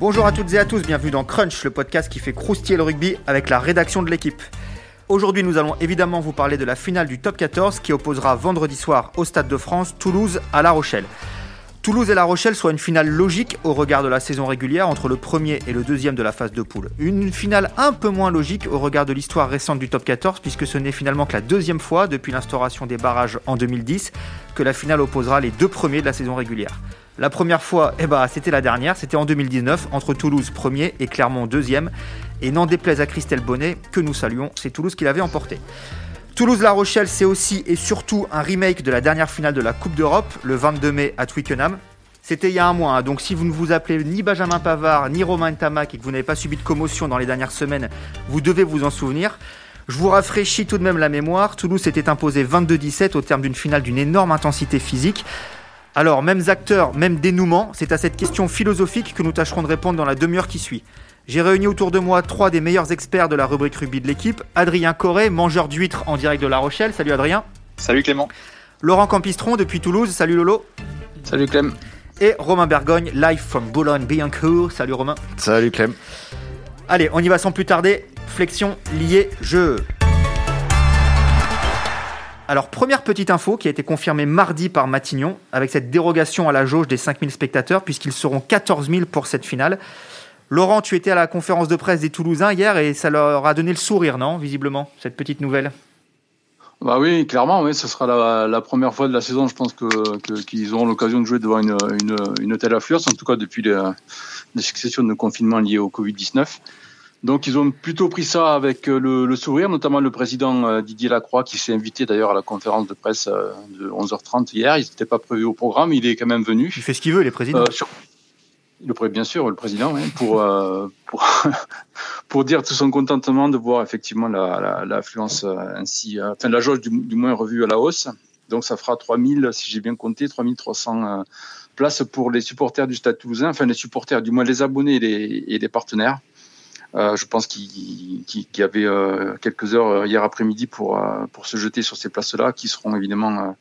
Bonjour à toutes et à tous, bienvenue dans Crunch, le podcast qui fait croustiller le rugby avec la rédaction de l'équipe. Aujourd'hui, nous allons évidemment vous parler de la finale du top 14 qui opposera vendredi soir au Stade de France Toulouse à La Rochelle. Toulouse et La Rochelle soit une finale logique au regard de la saison régulière entre le premier et le deuxième de la phase de poule. Une finale un peu moins logique au regard de l'histoire récente du top 14 puisque ce n'est finalement que la deuxième fois depuis l'instauration des barrages en 2010 que la finale opposera les deux premiers de la saison régulière. La première fois, eh ben, c'était la dernière, c'était en 2019 entre Toulouse premier et Clermont deuxième. Et n'en déplaise à Christelle Bonnet, que nous saluons, c'est Toulouse qui l'avait emporté. Toulouse-La Rochelle, c'est aussi et surtout un remake de la dernière finale de la Coupe d'Europe, le 22 mai à Twickenham. C'était il y a un mois, hein, donc si vous ne vous appelez ni Benjamin Pavard, ni Romain Tamac et que vous n'avez pas subi de commotion dans les dernières semaines, vous devez vous en souvenir. Je vous rafraîchis tout de même la mémoire. Toulouse s'était imposé 22-17 au terme d'une finale d'une énorme intensité physique. Alors, mêmes acteurs, même dénouement, c'est à cette question philosophique que nous tâcherons de répondre dans la demi-heure qui suit. J'ai réuni autour de moi trois des meilleurs experts de la rubrique rugby de l'équipe. Adrien Corré, mangeur d'huîtres en direct de La Rochelle. Salut Adrien. Salut Clément. Laurent Campistron depuis Toulouse. Salut Lolo. Salut Clem. Et Romain Bergogne, live from Boulogne-Billancourt. Salut Romain. Salut Clem. Allez, on y va sans plus tarder. Flexion, lié, jeu. Alors, première petite info qui a été confirmée mardi par Matignon, avec cette dérogation à la jauge des 5000 spectateurs, puisqu'ils seront 14 000 pour cette finale. Laurent, tu étais à la conférence de presse des Toulousains hier et ça leur a donné le sourire, non Visiblement, cette petite nouvelle? Bah oui, clairement, oui, ce sera la, première fois de la saison, je pense que qu'ils auront l'occasion de jouer devant une, une, une, telle affluence, en tout cas depuis les, les successions de confinements liés au Covid-19. Donc ils ont plutôt pris ça avec euh, le, sourire, notamment le président euh, Didier Lacroix qui s'est invité d'ailleurs à la conférence de presse euh, de 11h30 hier. Il n'était pas prévu au programme, il est quand même venu. Il fait ce qu'il veut, les présidents. le, bien sûr, le président, pour, pour, pour, dire tout son contentement de voir effectivement l'affluence la, ainsi, enfin la jauge du, du, moins revue à la hausse. Donc ça fera 3000, si j'ai bien compté, 3300 places pour les supporters du Stade Toulousain, enfin les supporters, du moins les abonnés et les, et les partenaires. Euh, je pense qu'il y avait euh, quelques heures euh, hier après-midi pour, pour se jeter sur ces places-là, qui seront évidemment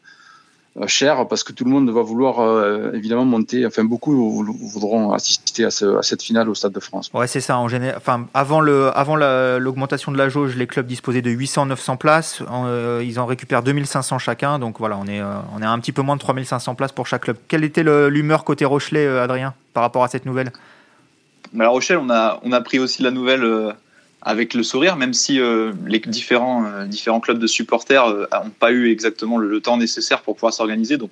chères parce que tout le monde va vouloir évidemment monter. Enfin, beaucoup voudront assister à, ce, à, cette finale au Stade de France. Ouais, c'est ça. En général, enfin, avant le, avant l'augmentation de la jauge, les clubs disposaient de 800-900 places. ils en récupèrent 2500 chacun. Donc voilà, on est, on est à un petit peu moins de 3500 places pour chaque club. Quelle était l'humeur côté Rochelet, Adrien, par rapport à cette nouvelle? La Rochelle, on a, on a pris aussi la nouvelle euh, avec le sourire, même si euh, les différents, euh, différents clubs de supporters n'ont pas eu exactement le, temps nécessaire pour pouvoir s'organiser. Donc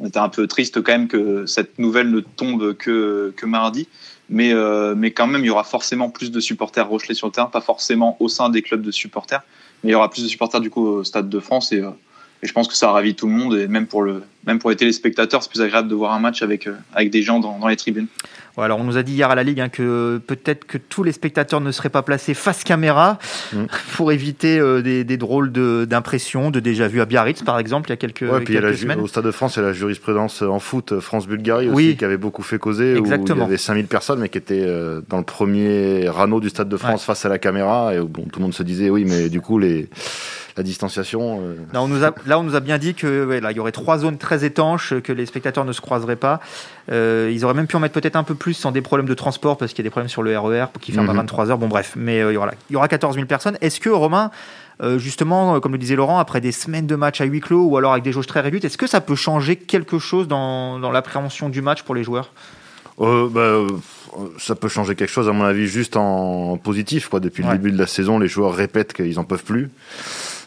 on, était un peu triste quand même que cette nouvelle ne tombe que, que mardi. Mais, mais quand même, il y aura forcément plus de supporters Rochelet sur le terrain, pas forcément au sein des clubs de supporters, mais il y aura plus de supporters du coup au Stade de France. Et, et je pense que ça ravit tout le monde, et même pour, le, même pour les téléspectateurs, c'est plus agréable de voir un match avec, avec des gens dans, dans les tribunes alors on nous a dit hier à la Ligue hein, que peut-être que tous les spectateurs ne seraient pas placés face caméra mm. pour éviter euh, des, drôles d'impressions, de, déjà vu à Biarritz par exemple il y a quelques, ouais, puis semaines. Au Stade de France, il y a la jurisprudence en foot France-Bulgarie aussi qui avait beaucoup fait causer, Exactement. où il y avait 5000 personnes mais qui étaient euh, dans le premier ranneau du Stade de France face à la caméra et où bon, tout le monde se disait oui mais du coup les la distanciation. Euh. Là, on nous a, là, on nous a bien dit que là, il y aurait trois zones très étanches, que les spectateurs ne se croiseraient pas. Euh, ils auraient même pu en mettre peut-être un peu plus sans des problèmes de transport, parce qu'il y a des problèmes sur le RER qui ferme à 23h. Mhm. Bon, bref, mais euh, il, y aura, il y aura 14 000 personnes. Est-ce que, Romain, justement, comme le disait Laurent, après des semaines de match à huis clos ou alors avec des jauges très réduites, est-ce que ça peut changer quelque chose dans, dans l'appréhension du match pour les joueurs? Bah, ça peut changer quelque chose à mon avis juste en positif quoi depuis le début de la saison les joueurs répètent qu'ils en peuvent plus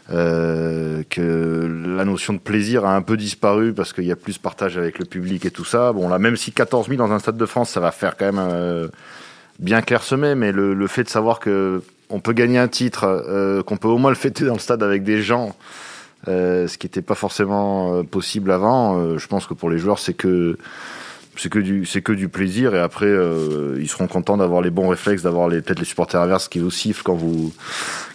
euh, que la notion de plaisir a un peu disparu parce qu'il y a plus partage avec le public et tout ça. Bon, là, même si 14 000 dans un stade de France, ça va faire quand même euh, bien clairsemé, mais le, le, fait de savoir que on peut gagner un titre, euh, qu'on peut au moins le fêter dans le stade avec des gens, ce qui n'était pas forcément possible avant, je pense que pour les joueurs, c'est que c'est que du c'est que du plaisir et après euh, ils seront contents d'avoir les bons réflexes d'avoir les peut-être les supporters adverses qui vous sifflent quand vous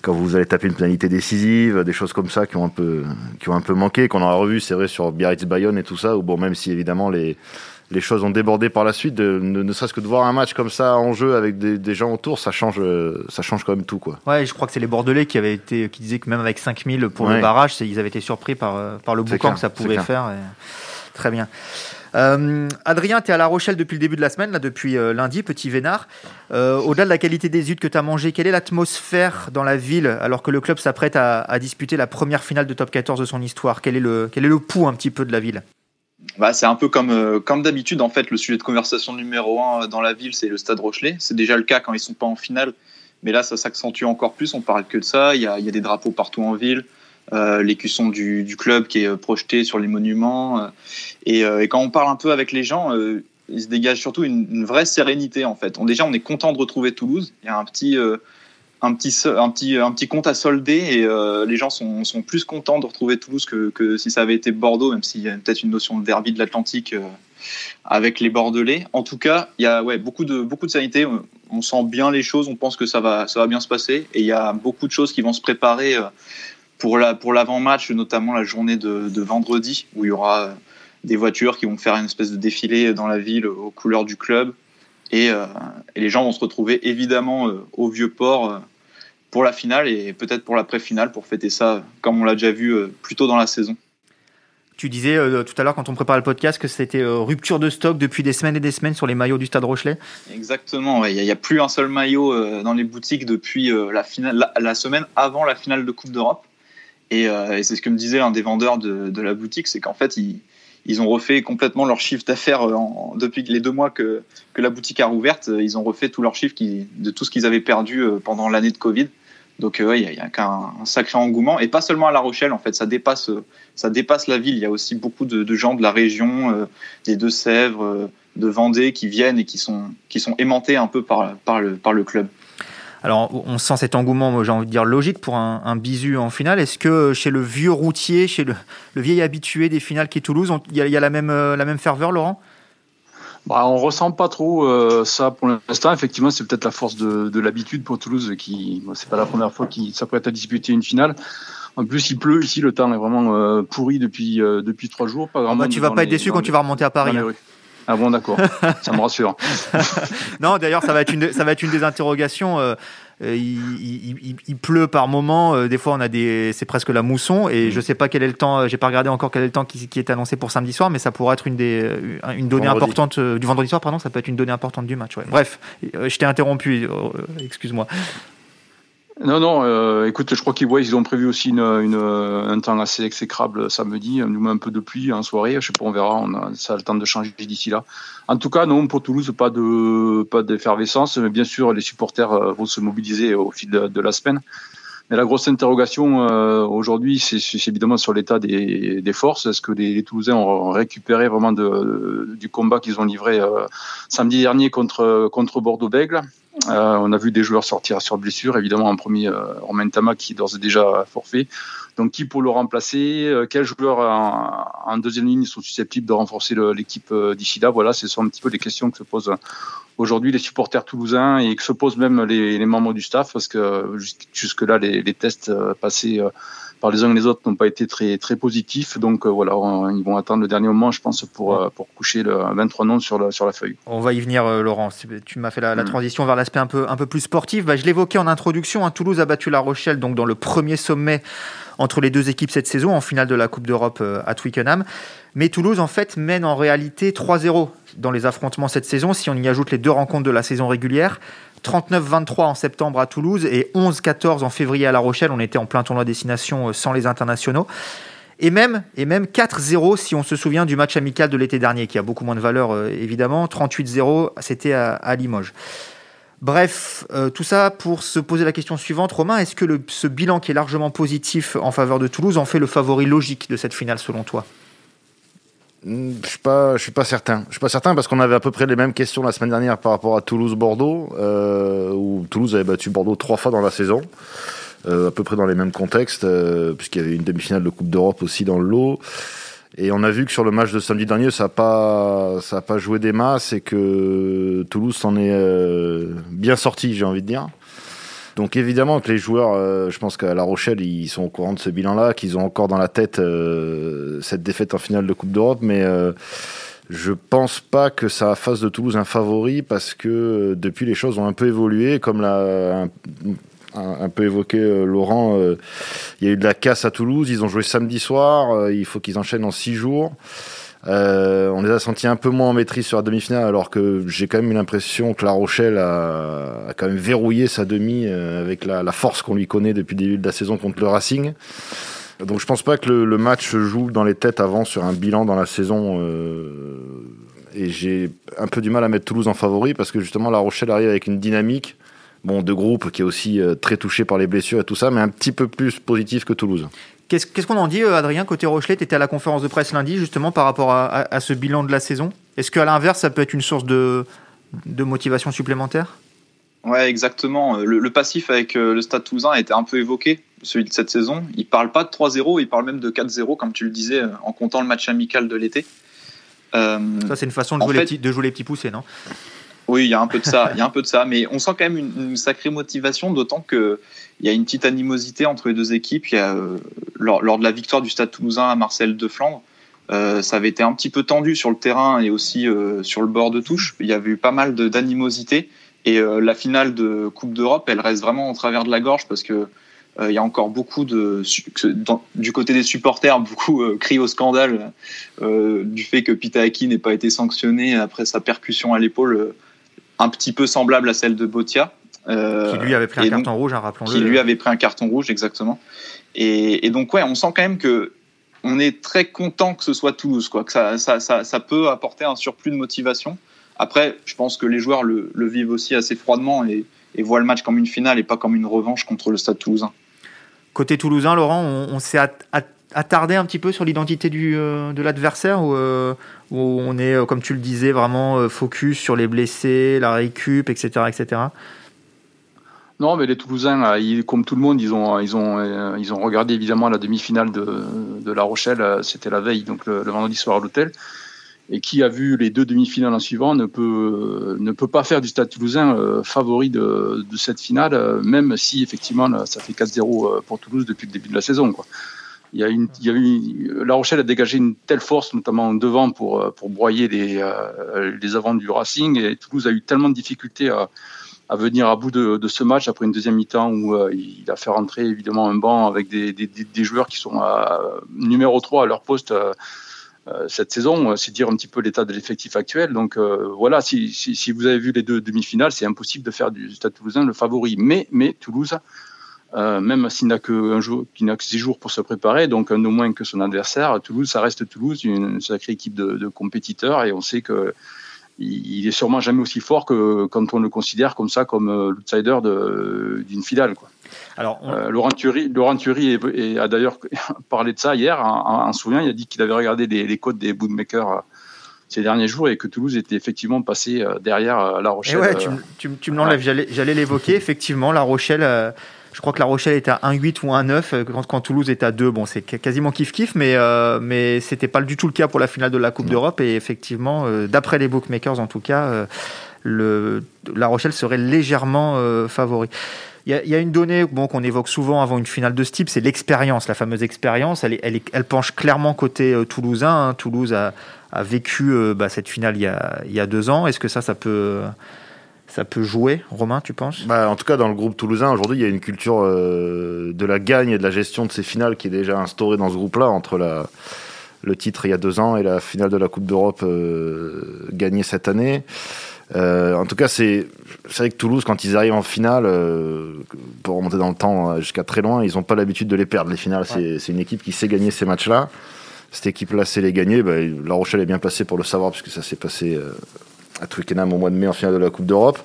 quand vous allez taper une pénalité décisive des choses comme ça qui ont un peu qui ont un peu manqué qu'on aura revu c'est vrai sur Biarritz Bayonne et tout ça ou bon même si évidemment les les choses ont débordé par la suite, de, ne, serait-ce que de voir un match comme ça en jeu avec des, des, gens autour, ça change, ça change quand même tout. Quoi. Ouais, je crois que c'est les Bordelais qui, avaient été, qui disaient que même avec 5000 pour le barrage, ils avaient été surpris par, par le boucan que ça pouvait faire. Et... Très bien. Euh, Adrien, tu es à La Rochelle depuis le début de la semaine, là, depuis euh, lundi, petit vénard. Euh, au-delà de la qualité des huttes que tu as mangé, quelle est l'atmosphère dans la ville alors que le club s'apprête à, disputer la première finale de top 14 de son histoire? Quel est, le, quel est le pouls un petit peu de la ville? Bah, c'est un peu comme, comme d'habitude, en fait, le sujet de conversation numéro un dans la ville, c'est le Stade Rochelet. C'est déjà le cas quand ils sont pas en finale, mais là, ça s'accentue encore plus. On parle que de ça. Il y a, il y a des drapeaux partout en ville. Euh, l'écusson du, club qui est euh, projeté sur les monuments. Euh, et, et, quand on parle un peu avec les gens, il se dégage surtout une, vraie sérénité en fait. Déjà, on est content de retrouver Toulouse. Il y a un petit, un petit, un petit, compte à solder et les gens sont, sont, plus contents de retrouver Toulouse que, que si ça avait été Bordeaux, même s'il y a peut-être une notion de derby de l'Atlantique avec les Bordelais. En tout cas, il y a ouais, beaucoup, de, beaucoup de sérénité. On sent bien les choses, on pense que ça va, ça va bien se passer. Et il y a beaucoup de choses qui vont se préparer pour la pour l'avant-match, notamment la journée de, vendredi, où il y aura euh, des voitures qui vont faire une espèce de défilé dans la ville aux couleurs du club. Et, euh, les gens vont se retrouver évidemment euh, au vieux port pour la finale et peut-être pour la pré-finale pour fêter ça comme on l'a déjà vu plus tôt dans la saison. Tu disais tout à l'heure quand on préparait le podcast que c'était rupture de stock depuis des semaines et des semaines sur les maillots du Stade Rochelet. Exactement, il n'y a, plus un seul maillot dans les boutiques depuis la, finale, la, semaine avant la finale de Coupe d'Europe. Euh, et, c'est ce que me disait un des vendeurs de, la boutique, c'est qu'en fait, ils, ont refait complètement leur chiffre d'affaires euh, depuis les deux mois que, la boutique a rouverte. Euh, ils ont refait tout leur chiffre de tout ce qu'ils avaient perdu pendant l'année de Covid. Donc il y a, un, sacré engouement et pas seulement à La Rochelle en fait, ça dépasse ça dépasse la ville. Il y a aussi beaucoup de, gens de la région, des Deux-Sèvres, de Vendée qui viennent et qui sont qui sont aimantés un peu par le par le club. Alors, on sent cet engouement, j'ai envie de dire, logique pour un, bisu en finale. Est-ce que chez le vieux routier, chez le, vieil habitué des finales qui est Toulouse, il y, a la même, euh, la même ferveur, Laurent? Bah, on ressent pas trop euh, ça pour l'instant. Effectivement, c'est peut-être la force de, l'habitude pour Toulouse, qui c'est pas la première fois qu'il s'apprête à disputer une finale. En plus, il pleut ici, le temps est vraiment euh, pourri depuis depuis trois jours. Pas ah bah, tu vas pas être déçu quand tu vas remonter à Paris. Hein. Ah bon, d'accord. ça me rassure. non, d'ailleurs, ça va être une, ça va être une des interrogations. Euh, euh, il, pleut par moment. Euh, des fois, on a des, c'est presque la mousson. Et je sais pas quel est le temps. J'ai pas regardé encore quel est le temps qui, est annoncé pour samedi soir, mais ça pourrait être une des, une donnée importante du vendredi soir. Pardon, ça peut être une donnée importante du match. Bref, je t'ai interrompu. Excuse-moi. Non, non, euh, écoute, je crois qu'ils ils ont prévu aussi une, une, un temps assez exécrable samedi, nous met un peu de pluie en soirée, je sais pas, on verra, ça a le temps de changer d'ici là. En tout cas, non, pour Toulouse, pas de pas d'effervescence, mais bien sûr, les supporters euh, vont se mobiliser au fil de, la semaine. Mais la grosse interrogation euh, aujourd'hui, c'est évidemment sur l'état des, des, forces. Est-ce que les, Toulousains ont récupéré vraiment du combat qu'ils ont livré euh, samedi dernier contre, contre Bordeaux-Bègle euh, on a vu des joueurs sortir sur blessure, évidemment en premier euh, Romain Tama qui est d'ores et déjà forfait. Donc qui pour le remplacer euh, Quels joueurs en, deuxième ligne sont susceptibles de renforcer l'équipe d'ici là? Voilà, ce sont un petit peu les questions que se posent aujourd'hui les supporters toulousains et que se posent même les, membres du staff parce que jusque-là les, tests passés par les uns et les autres n'ont pas été très très positifs. Donc euh, voilà, ils vont attendre le dernier moment, je pense, pour, euh, pour coucher le 23 noms sur la, sur la feuille. On va y venir, euh, Laurent. Tu m'as fait la, mm. transition vers l'aspect un peu, un peu plus sportif. Bah, je l'évoquais en introduction, hein, Toulouse a battu La Rochelle donc dans le premier sommet entre les deux équipes cette saison en finale de la Coupe d'Europe à Twickenham. Mais Toulouse, en fait, mène en réalité 3-0 dans les affrontements cette saison, si on y ajoute les deux rencontres de la saison régulière. 39-23 en septembre à Toulouse et 11-14 en février à La Rochelle. On était en plein tournoi destination euh, sans les internationaux. Et même, et même 4-0 si on se souvient du match amical de l'été dernier, qui a beaucoup moins de valeur euh, évidemment. 38-0, c'était à, Limoges. Bref, euh, tout ça pour se poser la question suivante. Romain, est-ce que ce bilan qui est largement positif en faveur de Toulouse en fait le favori logique de cette finale selon toi? Je suis pas, je suis pas certain. Je suis pas certain parce qu'on avait à peu près les mêmes questions la semaine dernière par rapport à Toulouse-Bordeaux, euh, où Toulouse avait battu Bordeaux trois fois dans la saison, euh, à peu près dans les mêmes contextes, euh, puisqu'il y avait une demi-finale de Coupe d'Europe aussi dans le lot. Et on a vu que sur le match de samedi dernier, ça a pas, ça a pas joué des masses et que Toulouse s'en est bien sorti, j'ai envie de dire. Donc évidemment que les joueurs, euh, je pense qu'à La Rochelle, ils sont au courant de ce bilan-là, qu'ils ont encore dans la tête euh, cette défaite en finale de Coupe d'Europe, mais euh, je pense pas que ça fasse de Toulouse un favori parce que depuis les choses ont un peu évolué, comme l'a un, peu évoqué Laurent. il y a eu de la casse à Toulouse, ils ont joué samedi soir, il faut qu'ils enchaînent en six jours. Euh, on les a sentis un peu moins en maîtrise sur la demi-finale, alors que j'ai quand même eu l'impression que La Rochelle a, quand même verrouillé sa demi avec la, force qu'on lui connaît depuis le début de la saison contre le Racing. Donc je pense pas que le, match se joue dans les têtes avant sur un bilan dans la saison. et j'ai un peu du mal à mettre Toulouse en favori parce que justement La Rochelle arrive avec une dynamique bon, de groupe qui est aussi très touché par les blessures et tout ça, mais un petit peu plus positif que Toulouse. Qu'est-ce qu'on en dit, euh, Adrien, côté Rochelet? Tu étais à la conférence de presse lundi, justement, par rapport à, ce bilan de la saison. Est-ce qu'à l'inverse, ça peut être une source de, motivation supplémentaire? Ouais, exactement. Le, passif avec euh, le Stade Toulousain a été un peu évoqué, celui de cette saison. Il parle pas de 3-0, il parle même de 4-0, comme tu le disais, euh, en comptant le match amical de l'été. ça, c'est une façon de jouer, les petits, de jouer les petits poussés, non? Oui, il y a un peu de ça, il y a un peu de ça, mais on sent quand même une, sacrée motivation, d'autant qu'il y a une petite animosité entre les deux équipes. Il euh, lors, de la victoire du Stade Toulousain à Marcel de Flandre, euh, ça avait été un petit peu tendu sur le terrain et aussi euh, sur le bord de touche. Il y avait eu pas mal d'animosité et la finale de Coupe d'Europe, elle reste vraiment au travers de la gorge parce que il y a encore beaucoup de du côté des supporters beaucoup crient au scandale du fait que Pitaaki n'ait pas été sanctionné après sa percussion à l'épaule un petit peu semblable à celle de Botia. Euh, qui lui avait pris un carton rouge, hein, rappelons-le. Qui lui avait pris un carton rouge, exactement. Et, donc, ouais, on sent quand même que on est très content que ce soit Toulouse, quoi, que ça, ça, ça, peut apporter un surplus de motivation. Après, je pense que les joueurs le, vivent aussi assez froidement et, voient le match comme une finale et pas comme une revanche contre le Stade Toulousain. Côté toulousain, Laurent, on, s'est attardé un petit peu sur l'identité euh, de l'adversaire ou, euh, où on est, euh, comme tu le disais, vraiment focus sur les blessés, la récup, etc. etc. Non, mais les Toulousains, comme tout le monde, ils ont, ils ont, ils ont regardé évidemment la demi-finale de, de, La Rochelle, c'était la veille, donc le, vendredi soir à l'hôtel. Et qui a vu les deux demi-finales en suivant ne peut, ne peut pas faire du Stade toulousain favori de, de, cette finale, même si effectivement ça fait 4-0 pour Toulouse depuis le début de la saison. Quoi La Rochelle a dégagé une telle force, notamment devant, pour, euh, broyer les, euh, les avants du Racing. Et Toulouse a eu tellement de difficultés à, venir à bout de, ce match après une deuxième mi-temps où euh, il a fait rentrer évidemment un banc avec des, joueurs qui sont numéro 3 à leur poste. cette saison, c'est dire un petit peu l'état de l'effectif actuel. Donc voilà, si, vous avez vu les deux demi-finales, c'est impossible de faire du Stade Toulousain le favori. Mais Toulouse euh, même s'il n'a que un jour, qu'il n'a que six jours pour se préparer, donc un au moins que son adversaire. Toulouse, ça reste Toulouse, une sacrée équipe de, de compétiteurs, et on sait que il est sûrement jamais aussi fort que quand on le considère comme ça, comme euh, l'outsider d'une finale. Quoi. Alors, euh, Laurent Thury, Laurent Thury a d'ailleurs parlé de ça hier. En, en, souvenant, il a dit qu'il avait regardé les, les codes des bookmakers ces derniers jours et que Toulouse était effectivement passé derrière La Rochelle. ouais, tu, tu, me l'enlèves, j'allais l'évoquer. Effectivement, La Rochelle je crois que La Rochelle était à 1,8 ou 1,9 euh, quand, quand, Toulouse est à 2. Bon, c'est quasiment kiff-kiff, mais, euh, mais c'était pas du tout le cas pour la finale de la Coupe d'Europe. Et effectivement, euh, d'après les bookmakers en tout cas, euh, le, La Rochelle serait légèrement favori. Il y, a une donnée bon, qu'on évoque souvent avant une finale de ce type, c'est l'expérience, la fameuse expérience. Elle, elle, elle, penche clairement côté toulousain. Hein. Toulouse a, a vécu bah, cette finale il y, a, il y a deux ans. Est-ce que ça, ça peut ça peut jouer, Romain, tu penses? Bah, En tout cas, dans le groupe toulousain, aujourd'hui, il y a une culture euh, de la gagne et de la gestion de ces finales qui est déjà instaurée dans ce groupe-là, entre la, le titre il y a deux ans et la finale de la Coupe d'Europe euh, gagnée cette année. Euh, en tout cas, c'est vrai que Toulouse, quand ils arrivent en finale, pour remonter dans le temps jusqu'à très loin, ils n'ont pas l'habitude de les perdre. Les finales, c'est une équipe qui sait gagner ces matchs-là. Cette équipe-là sait les gagner. Bah, la Rochelle est bien placée pour le savoir, puisque ça s'est passé à Twickenham au mois de mai en finale de la Coupe d'Europe.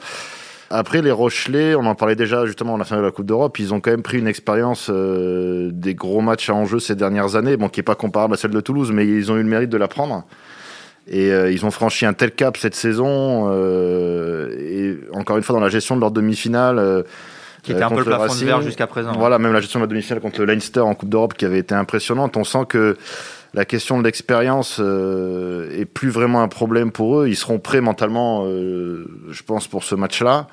Après, les Rochelais, on en parlait déjà justement en la finale de la Coupe d'Europe, ils ont quand même pris une expérience euh, des gros matchs à enjeu ces dernières années, bon, qui n'est pas comparable à celle de Toulouse, mais ils ont eu le mérite de la prendre. Et euh, ils ont franchi un tel cap cette saison, euh, et encore une fois dans la gestion de leur demi-finale. qui était un peu le plafond de verre jusqu'à présent. Voilà, même la gestion de la demi-finale contre le Leinster en Coupe d'Europe qui avait été impressionnante. On sent que la question de l'expérience euh, est plus vraiment un problème pour eux. Ils seront prêts mentalement, euh, je pense, pour ce match-là.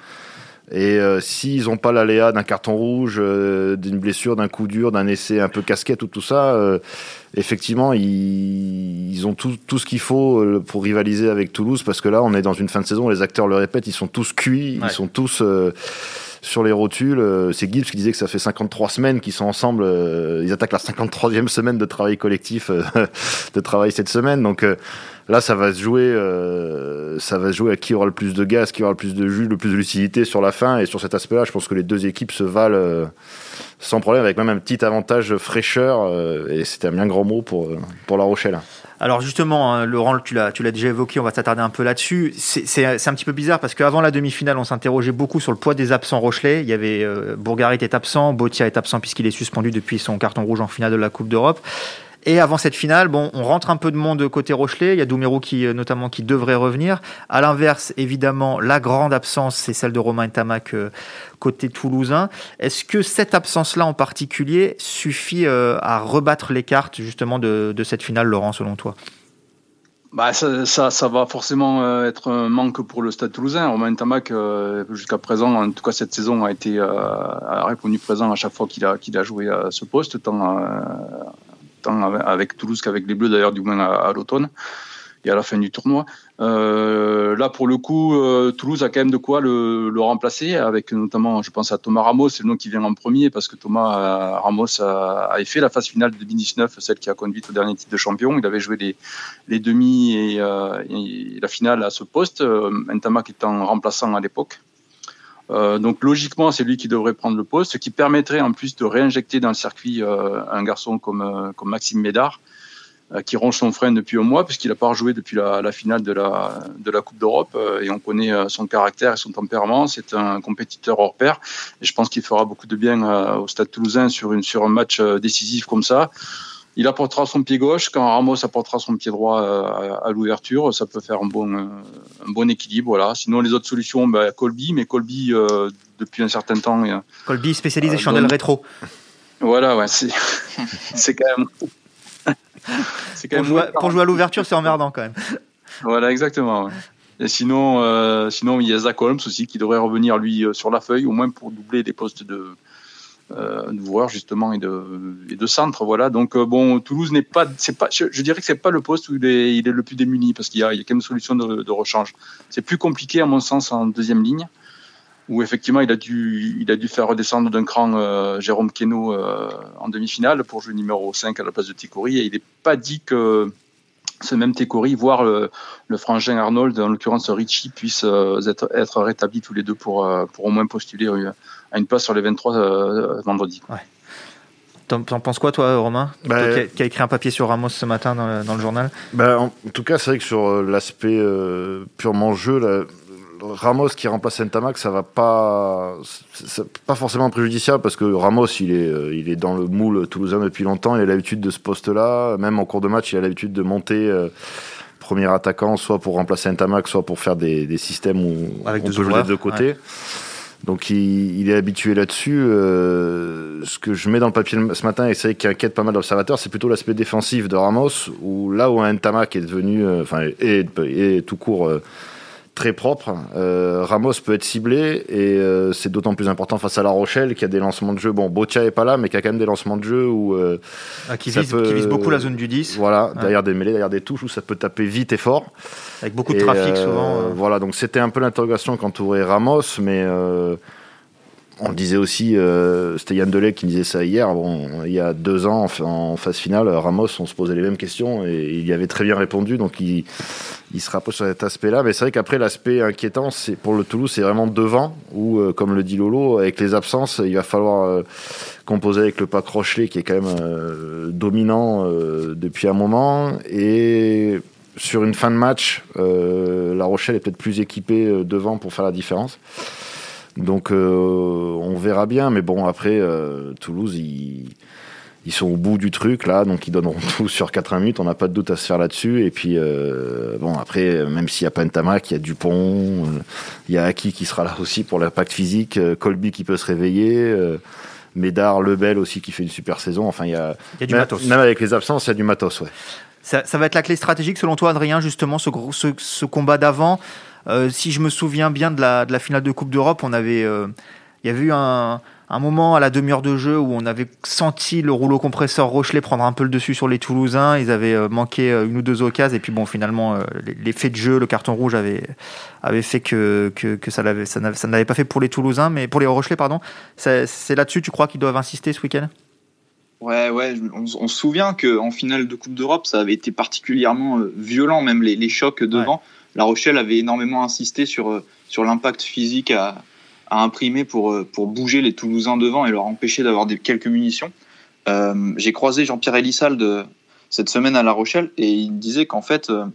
Et euh, s'ils n'ont pas l'aléa d'un carton rouge, d'une blessure, d'un coup dur, d'un essai un peu casquette ou tout ça, effectivement, ils, ont tout, tout ce qu'il faut pour rivaliser avec Toulouse parce que là, on est dans une fin de saison, les acteurs le répètent, ils sont tous cuits, ils sont tous sur les rotules. c'est Gibbs qui disait que ça fait 53 semaines qu'ils sont ensemble. ils attaquent la 53e semaine de travail collectif, de travail cette semaine. Donc là, ça va se jouer, ça va se jouer à qui aura le plus de gaz, qui aura le plus de jus, le plus de lucidité sur la fin. Et sur cet aspect-là, je pense que les deux équipes se valent sans problème, avec même un petit avantage fraîcheur. et c'était un bien grand mot pour, pour La Rochelle. Alors justement, hein, Laurent, tu l'as, déjà évoqué, on va s'attarder un peu là-dessus. C'est, un petit peu bizarre parce qu'avant la demi-finale, on s'interrogeait beaucoup sur le poids des absents Rochelet. Il y avait euh, Bourgarit est absent, Botia est absent puisqu'il est suspendu depuis son carton rouge en finale de la Coupe d'Europe. Et avant cette finale, bon, on rentre un peu de monde côté Rochelet. Il y a Doumerou qui, euh, notamment, qui devrait revenir. À l'inverse, évidemment, la grande absence, c'est celle de Romain Tamac euh, côté toulousain. Est-ce que cette absence-là en particulier suffit euh, à rebattre les cartes justement de, cette finale, Laurent, selon toi? Bah, ça, ça, va forcément être un manque pour le Stade Toulousain. Romain Tamac, jusqu'à présent, en tout cas cette saison, a été a répondu présent à chaque fois qu'il a qu'il a joué à ce poste, tant avec Toulouse qu'avec les Bleus d'ailleurs du moins à, l'automne et à la fin du tournoi. Euh, là, pour le coup, euh, Toulouse a quand même de quoi le, remplacer, avec notamment, je pense à Thomas Ramos, c'est le nom qui vient en premier, parce que Thomas euh, Ramos a, fait la phase finale de 2019, celle qui a conduit au dernier titre de champion. Il avait joué les, demi et, la finale à ce poste, Entama qui étant remplaçant à l'époque. Euh, donc logiquement, c'est lui qui devrait prendre le poste, ce qui permettrait en plus de réinjecter dans le circuit euh, un garçon comme, euh, comme Maxime Médard, qui ronge son frein depuis un mois, puisqu'il n'a pas rejoué depuis la, la, finale de la, de la Coupe d'Europe, et on connaît son caractère et son tempérament. C'est un compétiteur hors pair, et je pense qu'il fera beaucoup de bien au Stade Toulousain sur, une, sur un match décisif comme ça il apportera son pied gauche. Quand Ramos apportera son pied droit euh, à, l'ouverture, ça peut faire un bon, euh, un bon équilibre. Voilà. Sinon, les autres solutions, bah, Colby, mais Colby, euh, depuis un certain temps. Colby spécialisé chandelle rétro. Voilà, ouais, c'est, c'est quand même. c'est quand pour, même jouer, pour, jouer, à l'ouverture, c'est emmerdant quand même. Voilà, exactement. Et sinon, sinon, il y a Zach Holmes aussi qui devrait revenir lui sur la feuille, au moins pour doubler des postes de, euh, joueurs justement et de, centre. Voilà. Donc euh, bon, Toulouse n'est pas, c'est pas, je, dirais que c'est pas le poste où il est, le plus démuni parce qu'il y a, quand même une solution de, rechange. C'est plus compliqué à mon sens en deuxième ligne où effectivement il a dû, faire redescendre d'un cran euh, Jérôme Queneau en demi-finale pour jouer numéro 5 à la place de Tikori et il n'est pas dit que ce même Tekori, voire le, le, frangin Arnold, en l'occurrence Richie, puisse être, être rétablis tous les deux pour, pour au moins postuler à une place sur les 23 euh, vendredi. Ouais. T'en penses quoi, toi, Romain? Bah, qui, a, écrit un papier sur Ramos ce matin dans le, journal? Bah, En tout cas, c'est vrai que sur euh, l'aspect euh, purement jeu, Ramos qui remplace Ntamak, ça va pas, pas forcément préjudiciable parce que Ramos, il est, il est dans le moule toulousain depuis longtemps. Il a l'habitude de ce poste-là. Même en cours de match, il a l'habitude de monter. premier attaquant, soit pour remplacer Ntamak, soit pour faire des, systèmes où Avec on peut jouer des deux côtés. Donc il, est habitué là-dessus. Euh, ce que je mets dans le papier ce matin, et c'est vrai qui inquiète pas mal d'observateurs, c'est plutôt l'aspect défensif de Ramos, où là où un Tamac est devenu, euh, enfin, est, tout court euh, très propre, Ramos peut être ciblé, et c'est d'autant plus important face à La Rochelle, qui a des lancements de jeu. Bon, Botia est pas là, mais qui a quand même des lancements de jeu où. Ah, qui, vise, beaucoup la zone du 10. Voilà, derrière des mêlées, derrière des touches, où ça peut taper vite et fort. Avec beaucoup de trafic euh, souvent. Euh. Voilà, donc c'était un peu l'interrogation quand on Ramos, mais euh, on disait aussi, c'était Yann Delay qui disait ça hier, il y a deux ans en, phase finale, Ramos, on se posait les mêmes questions et il y avait très bien répondu, donc il, se rapproche sur cet aspect-là. Mais c'est vrai qu'après, l'aspect inquiétant, pour le Toulouse, c'est vraiment devant, où, comme le dit Lolo, avec les absences, il va falloir composer avec le pack Rochelet qui est quand même dominant depuis un moment et sur une fin de match, euh, La Rochelle est peut-être plus équipée euh, devant pour faire la différence. Donc euh, on verra bien, mais bon après Toulouse ils, sont au bout du truc là, donc ils donneront tout sur 80 minutes, on n'a pas de doute à se faire là-dessus. Et puis bon après même s'il y a Pentamac, il y a Dupont, il y a Aki qui sera là aussi pour l'impact physique, Colby qui peut se réveiller. Médard, Lebel aussi qui fait une super saison. Enfin, il y a, il y a du matos. Même avec les absences, il y a du matos, ouais. Ça, va être la clé stratégique selon toi, Adrien, justement, ce, ce, combat d'avant. Euh, si je me souviens bien de la, de la finale de Coupe d'Europe, on avait, euh, il y avait eu un, un moment à la demi-heure de jeu où on avait senti le rouleau compresseur Rochelet prendre un peu le dessus sur les Toulousains. Ils avaient euh, manqué une ou deux occasions et puis bon, finalement, l'effet de jeu, le carton rouge avait, avait fait que, que, que ça n'avait pas fait pour les Toulousains, mais pour les Rochelais, pardon. C'est là-dessus, tu crois qu'ils doivent insister ce week-end? Ouais, ouais, on, se souvient qu'en finale de Coupe d'Europe, ça avait été particulièrement violent, même les, les chocs devant. La Rochelle avait énormément insisté sur, sur l'impact physique à, à imprimer pour, euh, pour bouger les Toulousains devant et leur empêcher d'avoir quelques munitions. Euh, j'ai croisé Jean-Pierre Elissalde cette semaine à La Rochelle et il disait qu'en fait, euh,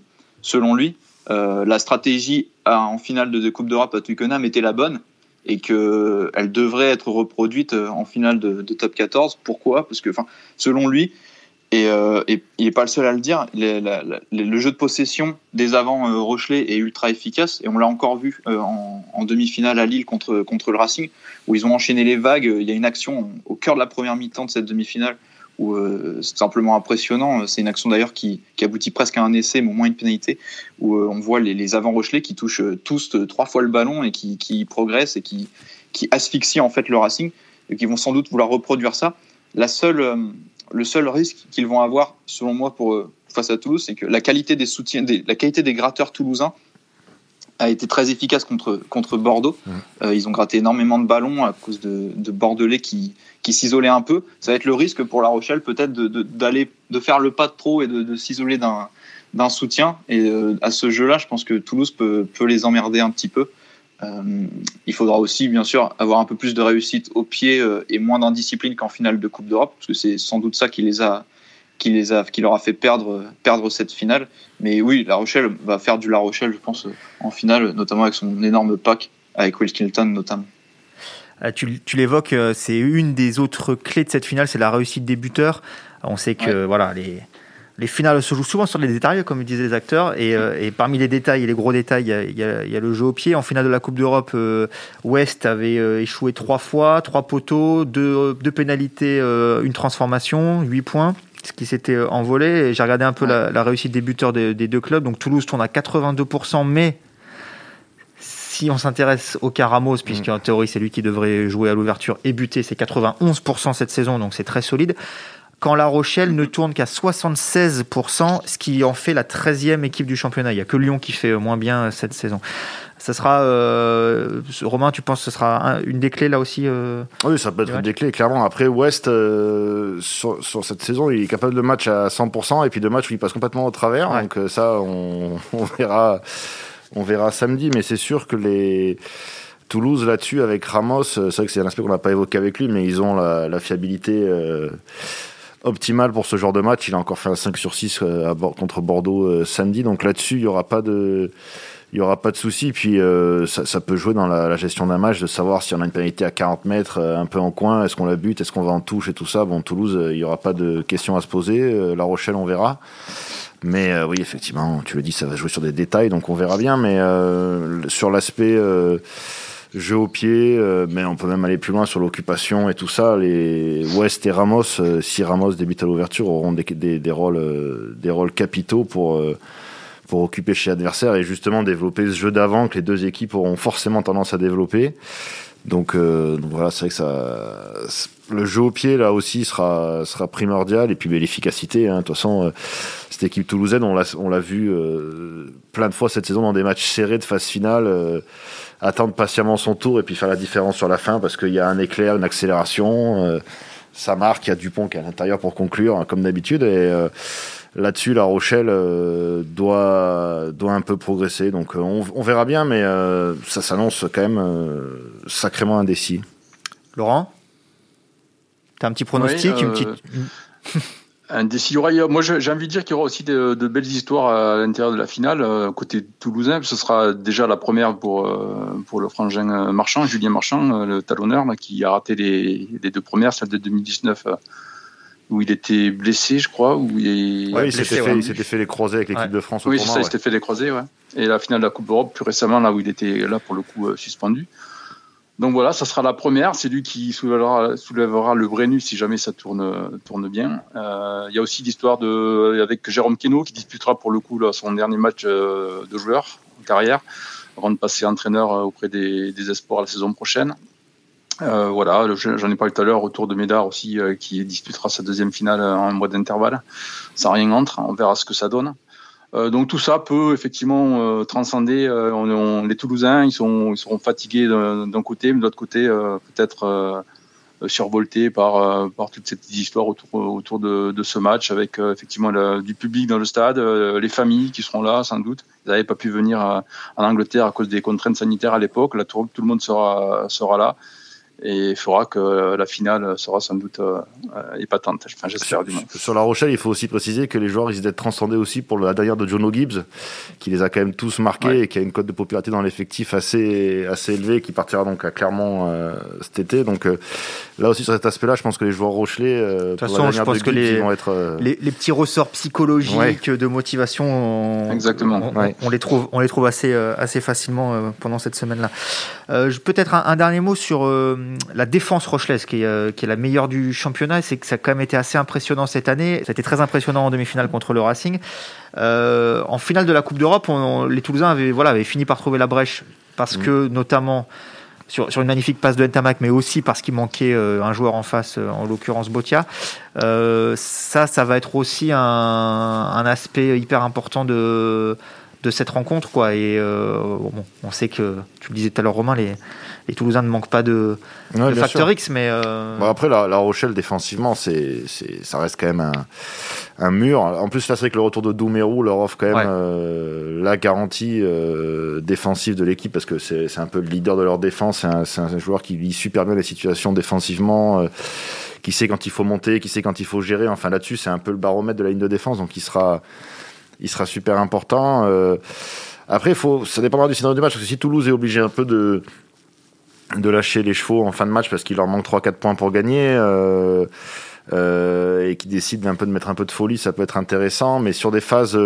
selon lui, la stratégie en finale de, Coupe d'Europe à Twickenham était la bonne et qu'elle devrait être reproduite en finale de, de top 14. Pourquoi? Parce que, selon lui, euh, et, il n'est pas le seul à le dire. le jeu de possession des avants euh, Rochelet est ultra efficace. Et on l'a encore vu euh, en, demi-finale à Lille contre, contre le Racing, où ils ont enchaîné les vagues. Il y a une action au cœur de la première mi-temps de cette demi-finale où c'est simplement impressionnant. C'est une action d'ailleurs qui, aboutit presque à un essai, mais au moins une pénalité, où on voit les, avants Rochelet qui touchent tous trois fois le ballon et qui, qui progressent et qui, qui asphyxient en fait le Racing, et qui vont sans doute vouloir reproduire ça. La seule le seul risque qu'ils vont avoir, selon moi, pour, euh, face à Toulouse, c'est que la qualité des soutiens, la qualité des gratteurs toulousains a été très efficace contre, contre Bordeaux. Mmh. Euh, ils ont gratté énormément de ballons à cause de, Bordelais qui, qui s'isolaient un peu. Ça va être le risque pour La Rochelle, peut-être, d'aller de, faire le pas de trop et de, s'isoler d'un soutien. Et euh, à ce jeu-là, je pense que Toulouse peut, peut les emmerder un petit peu. Euh, il faudra aussi, bien sûr, avoir un peu plus de réussite au pied euh, et moins d'indiscipline qu'en finale de Coupe d'Europe, parce que c'est sans doute ça qui les a, qui les a, qui leur a fait perdre, perdre cette finale. Mais oui, La Rochelle va faire du La Rochelle, je pense, en finale, notamment avec son énorme pack, avec Will Kilton notamment. Euh, tu, tu l'évoques, c'est une des autres clés de cette finale, c'est la réussite des buteurs. On sait que voilà les les finales se jouent souvent sur les détails, comme disaient les acteurs. Et, euh, parmi les détails et les gros détails, il y, a, le jeu au pied. En finale de la Coupe d'Europe, euh, West avait euh, échoué trois fois, trois poteaux, deux, pénalités, une transformation, huit points ce qui s'était envolé. J'ai regardé un peu la, réussite des buteurs des, deux clubs. Donc Toulouse tourne à 82%, mais si on s'intéresse au cas Ramos, puisqu'en mm. théorie c'est lui qui devrait jouer à l'ouverture et buter, c'est 91% cette saison, donc c'est très solide quand La Rochelle ne tourne qu'à 76%, ce qui en fait la 13e équipe du championnat. Il n'y a que Lyon qui fait moins bien cette saison. Ça sera, euh, Romain, tu penses que ce sera une des clés là aussi euh, Oui, ça peut être une des clés, clairement. Après, West, euh, sur, cette saison, il est capable de match à 100% et puis de match où il passe complètement au travers. Donc ça, on, verra, on verra samedi. Mais c'est sûr que les... Toulouse là-dessus avec Ramos, c'est vrai que c'est un aspect qu'on n'a pas évoqué avec lui, mais ils ont la, la fiabilité optimal pour ce genre de match. Il a encore fait un 5 sur 6 euh, contre Bordeaux euh, samedi. Donc là-dessus, il n'y aura pas de. Il y aura pas de souci, puis euh, ça, peut jouer dans la, gestion d'un match de savoir si on a une pénalité à 40 mètres, un peu en coin, est-ce qu'on la bute, est-ce qu'on va en touche et tout ça? Bon, Toulouse, il n'y aura pas de questions à se poser. la Rochelle, on verra. Mais oui, effectivement, tu le dis, ça va jouer sur des détails, donc on verra bien. Mais sur l'aspect jeu au pied, euh, mais on peut même aller plus loin sur l'occupation et tout ça. Les West et Ramos, euh, si Ramos débute à l'ouverture, auront des, des, rôles, euh, des rôles capitaux pour, pour occuper chez l'adversaire et justement développer ce jeu d'avant que les deux équipes auront forcément tendance à développer. Donc, voilà, c'est vrai que ça, le jeu au pied là aussi sera, sera primordial et puis ben, l'efficacité. Hein. De toute façon, cette équipe toulousaine, on l'a, on l'a vu plein de fois cette saison dans des matchs serrés de phase finale attendre patiemment son tour et puis faire la différence sur la fin parce qu'il y a un éclair, une accélération. Euh, ça marque, il y a Dupont qui est à l'intérieur pour conclure, hein, comme d'habitude. Et euh, là-dessus, La Rochelle euh, doit, doit un peu progresser. Donc on, verra bien, mais ça s'annonce quand même sacrément indécis. Laurent? T'as un petit pronostic, une petite... Un Moi, j'ai envie de dire qu'il y aura aussi de, belles histoires à l'intérieur de la finale. Euh, côté toulousain, ce sera déjà la première pour, euh, pour le frangin euh, Marchand, Julien Marchand, le talonneur, qui a raté les, les, deux premières, celle de 2019, où il était blessé, je crois. Où il, oui, il s'était fait, fait, les croisés avec l'équipe de France. Oui, c'est ça, il s'était fait les croisés, ouais. Et la finale de la Coupe d'Europe, plus récemment, là où il était, là, pour le coup, suspendu. Donc voilà, ça sera la première. C'est lui qui soulèvera, le Brennus si jamais ça tourne, bien. Euh, il y a aussi l'histoire avec Jérôme Queneau qui disputera pour le coup son dernier match euh, de joueur en carrière avant de passer entraîneur euh, auprès des, des Espoirs la saison prochaine. voilà, j'en ai parlé tout à l'heure autour de Médard aussi, qui disputera sa deuxième finale en mois d'intervalle. Ça rien entre, on verra ce que ça donne. Donc tout ça peut effectivement transcender. les Toulousains, ils sont, ils seront fatigués d'un côté, mais de l'autre côté, peut-être euh, survolté par, euh, par toutes ces petites autour, autour de, de ce match, avec euh, effectivement du public dans le stade, les familles qui seront là sans doute. Ils n'avaient pas pu venir en Angleterre à cause des contraintes sanitaires à l'époque. Là, tout, tout, le monde sera, sera là et il faudra que la finale sera sans doute euh, épatante. Enfin, j'espère du moins. Sur La Rochelle, il faut aussi préciser que les joueurs risquent d'être transcendés aussi pour la dernière de Jono Gibbs, qui les a quand même tous marqués et qui a une cote de popularité dans l'effectif assez assez élevée, qui partira donc à Clermont euh, cet été. Donc euh, là aussi sur cet aspect-là, je pense que les joueurs rochelais, de toute façon, je pense que les, vont être, les, les, petits ressorts psychologiques de motivation, on, exactement, on, les trouve on les trouve assez assez facilement pendant cette semaine-là. Peut-être un, un, dernier mot sur la défense rochelaise, qui est, euh, qui est la meilleure du championnat, c'est que ça a quand même été assez impressionnant cette année. Ça a été très impressionnant en demi-finale contre le Racing. Euh, en finale de la Coupe d'Europe, les Toulousains avaient, voilà, avaient fini par trouver la brèche parce mm. que, notamment, sur, sur, une magnifique passe de Ntamak, mais aussi parce qu'il manquait euh, un joueur en face, en l'occurrence Botia. ça, ça va être aussi un, un, aspect hyper important de, de cette rencontre. Quoi. Et bon, on sait que, tu le disais tout à l'heure, Romain, les, les Toulousains ne manquent pas de, facteur X, mais euh, bon, après la, Rochelle défensivement, c'est, ça reste quand même un, un mur. En plus, là, c'est vrai que le retour de Doumerou leur offre quand même euh, la garantie euh, défensive de l'équipe parce que c'est, un peu le leader de leur défense. C'est un, joueur qui lit super bien les situations défensivement. qui sait quand il faut monter, qui sait quand il faut gérer. Enfin là-dessus, c'est un peu le baromètre de la ligne de défense, donc il sera, il sera super important. après, faut, ça dépendra du scénario du match, parce que si Toulouse est obligé un peu de, de lâcher les chevaux en fin de match parce qu'il leur manque 3-4 points pour gagner euh, euh, et qui décide d'un peu de mettre un peu de folie, ça peut être intéressant. Mais sur des phases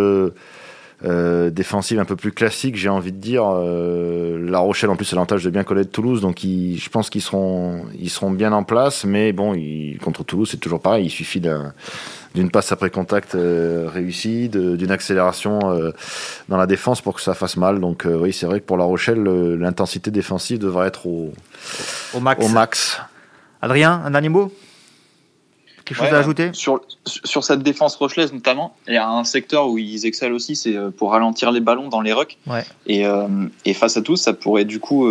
euh, défensives un peu plus classiques, j'ai envie de dire, euh, La Rochelle en plus c'est l'avantage de bien connaître Toulouse, donc je pense qu'ils seront, ils seront bien en place. Mais bon, contre Toulouse c'est toujours pareil, il suffit d'un d'une passe après contact euh, réussie, d'une accélération dans la défense pour que ça fasse mal. Donc oui, c'est vrai que pour La Rochelle, l'intensité défensive devrait être au, au, max. au max. Adrien, un dernier mot? Quelque chose à ajouter? sur, sur cette défense rochelaise notamment, il y a un secteur où ils excellent aussi, c'est pour ralentir les ballons dans les rucks. Ouais. Et, et, face à tous, ça pourrait du coup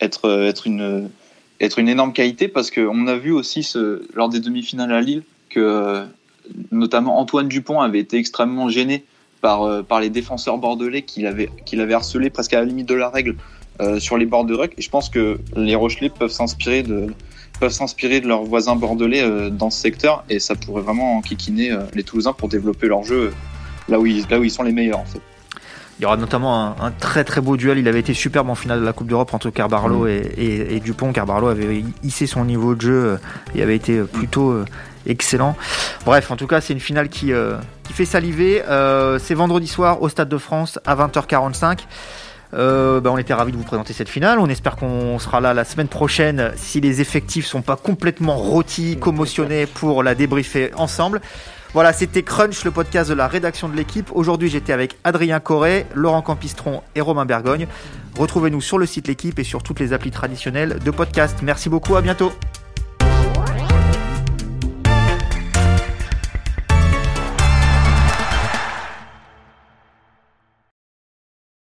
être, être, une, être une énorme qualité parce qu'on a vu aussi ce, lors des demi-finales à Lille que notamment Antoine Dupont avait été extrêmement gêné par, euh, par les défenseurs bordelais qu'il avait, qu'il avait harcelé presque à la limite de la règle euh, sur les bords de ruck. Et je pense que les Rochelais peuvent s'inspirer de, peuvent s'inspirer de leurs voisins bordelais euh, dans ce secteur et ça pourrait vraiment enquiquiner les Toulousains pour développer leur jeu là où ils, là où ils sont les meilleurs en fait. Il y aura notamment un, très très beau duel. Il avait été superbe en finale de la Coupe d'Europe entre Carbarlo mm. et, et, Dupont. Carbarlo avait hissé son niveau de jeu et avait été plutôt excellent. Bref, en tout cas, c'est une finale qui, euh, qui fait saliver. Euh, c'est vendredi soir au Stade de France à 20h45. Euh, bah, on était ravis de vous présenter cette finale. On espère qu'on sera là la semaine prochaine si les effectifs sont pas complètement rôtis, commotionnés pour la débriefer ensemble. Voilà, c'était Crunch, le podcast de la rédaction de l'équipe. Aujourd'hui, j'étais avec Adrien Corré, Laurent Campistron et Romain Bergogne. Retrouvez-nous sur le site L'équipe et sur toutes les applis traditionnelles de podcast. Merci beaucoup, à bientôt.